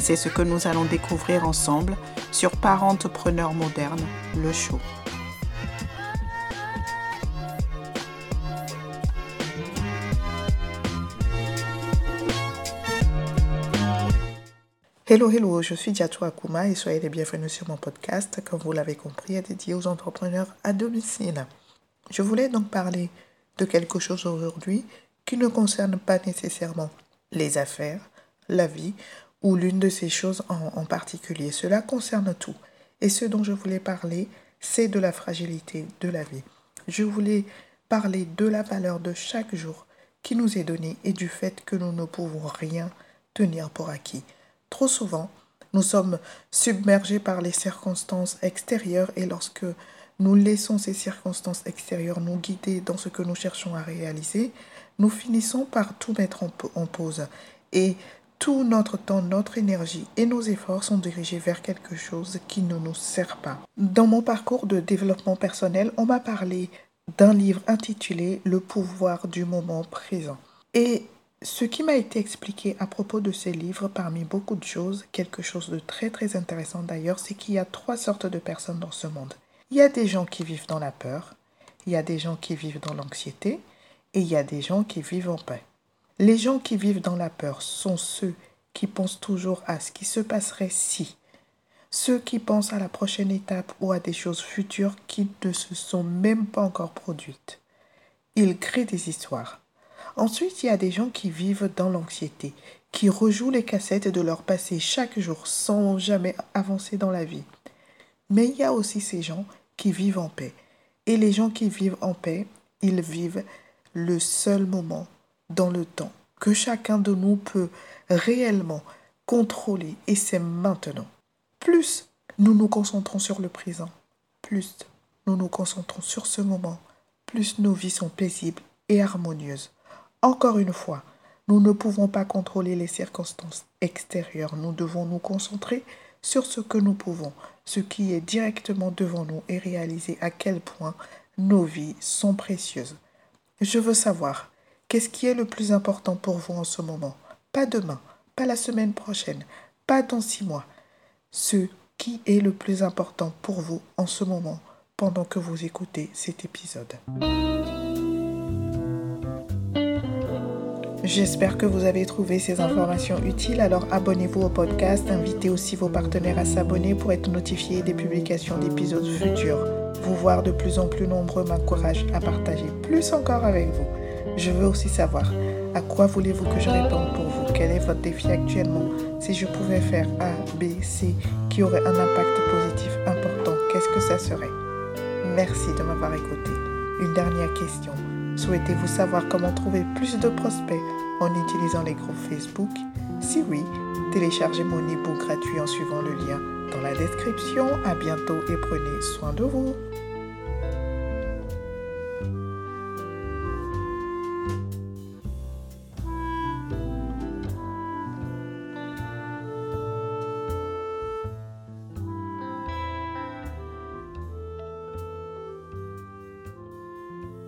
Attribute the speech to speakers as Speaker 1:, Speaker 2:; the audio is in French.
Speaker 1: C'est ce que nous allons découvrir ensemble sur Parentepreneur moderne, le show. Hello, hello, je suis Diatou Akuma et soyez les bienvenus sur mon podcast, comme vous l'avez compris, dédié aux entrepreneurs à domicile. Je voulais donc parler de quelque chose aujourd'hui qui ne concerne pas nécessairement les affaires, la vie ou l'une de ces choses en, en, particulier. Cela concerne tout. Et ce dont je voulais parler, c'est de la fragilité de la vie. Je voulais parler de la valeur de chaque jour qui nous est donné et du fait que nous ne pouvons rien tenir pour acquis. Trop souvent, nous sommes submergés par les circonstances extérieures et lorsque nous laissons ces circonstances extérieures nous guider dans ce que nous cherchons à réaliser, nous finissons par tout mettre en, pause et tout notre temps, notre énergie et nos efforts sont dirigés vers quelque chose qui ne nous sert pas. Dans mon parcours de développement personnel, on m'a parlé d'un livre intitulé Le pouvoir du moment présent. Et ce qui m'a été expliqué à propos de ces livres, parmi beaucoup de choses, quelque chose de très très intéressant d'ailleurs, c'est qu'il y a trois sortes de personnes dans ce monde. Il y a des gens qui vivent dans la peur, il y a des gens qui vivent dans l'anxiété, et il y a des gens qui vivent en paix. Les gens qui vivent dans la peur sont ceux qui pensent toujours à ce qui se passerait si, ceux qui pensent à la prochaine étape ou à des choses futures qui ne se sont même pas encore produites. Ils créent des histoires. Ensuite, il y a des gens qui vivent dans l'anxiété, qui rejouent les cassettes de leur passé chaque jour sans jamais avancer dans la vie. Mais il y a aussi ces gens qui vivent en paix. Et les gens qui vivent en paix, ils vivent le seul moment dans le temps que chacun de nous peut réellement contrôler et c'est maintenant. Plus nous nous concentrons sur le présent, plus nous nous concentrons sur ce moment, plus nos vies sont paisibles et harmonieuses. Encore une fois, nous ne pouvons pas contrôler les circonstances extérieures. Nous devons nous concentrer sur ce que nous pouvons, ce qui est directement devant nous et réaliser à quel point nos vies sont précieuses. Je veux savoir, qu'est-ce qui est le plus important pour vous en ce moment? Pas demain, pas la semaine prochaine, pas dans six mois. Ce qui est le plus important pour vous en ce moment pendant que vous écoutez cet épisode. J'espère que vous avez trouvé ces informations utiles. Alors abonnez-vous au podcast, invitez aussi vos partenaires à s'abonner pour être notifiés des publications d'épisodes futurs. Vous voir de plus en plus nombreux m'encourage à partager plus encore avec vous. Je veux aussi savoir à quoi voulez-vous que je réponde pour vous? Quel est votre défi actuellement? Si je pouvais faire A, B, C qui aurait un impact positif important, qu'est-ce que ça serait? Merci de m'avoir écouté. Une dernière question. Souhaitez-vous savoir comment trouver plus de prospects en utilisant les groupes Facebook? Si oui, téléchargez mon e-book gratuit en suivant le lien dans la description. À bientôt et prenez soin de vous.